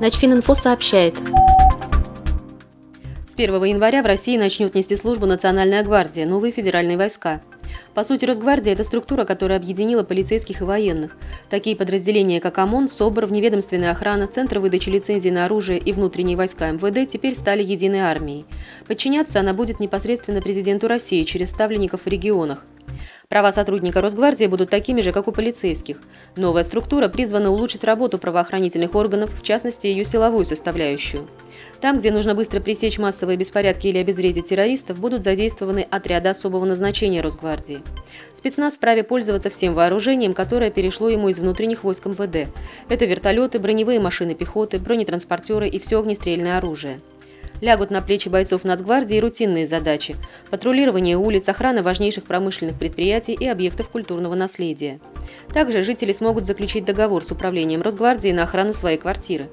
Начфининфо сообщает. С 1 января в России начнет нести службу Национальная гвардия, новые федеральные войска. По сути, Росгвардия – это структура, которая объединила полицейских и военных. Такие подразделения, как ОМОН, СОБР, вневедомственная охрана, Центр выдачи лицензий на оружие и внутренние войска МВД теперь стали единой армией. Подчиняться она будет непосредственно президенту России через ставленников в регионах. Права сотрудника Росгвардии будут такими же, как у полицейских. Новая структура призвана улучшить работу правоохранительных органов, в частности ее силовую составляющую. Там, где нужно быстро пресечь массовые беспорядки или обезвредить террористов, будут задействованы отряды особого назначения Росгвардии. Спецназ вправе пользоваться всем вооружением, которое перешло ему из внутренних войск МВД. Это вертолеты, броневые машины пехоты, бронетранспортеры и все огнестрельное оружие. Лягут на плечи бойцов Нацгвардии рутинные задачи – патрулирование улиц, охрана важнейших промышленных предприятий и объектов культурного наследия. Также жители смогут заключить договор с управлением Росгвардии на охрану своей квартиры.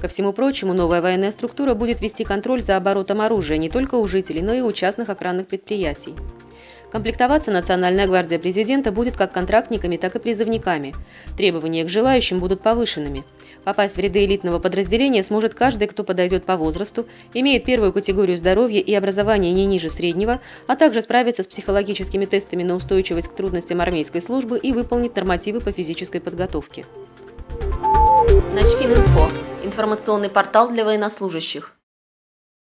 Ко всему прочему, новая военная структура будет вести контроль за оборотом оружия не только у жителей, но и у частных охранных предприятий. Комплектоваться Национальная гвардия президента будет как контрактниками, так и призывниками. Требования к желающим будут повышенными. Попасть в ряды элитного подразделения сможет каждый, кто подойдет по возрасту, имеет первую категорию здоровья и образования не ниже среднего, а также справится с психологическими тестами на устойчивость к трудностям армейской службы и выполнит нормативы по физической подготовке. Начфининфо. Информационный портал для военнослужащих.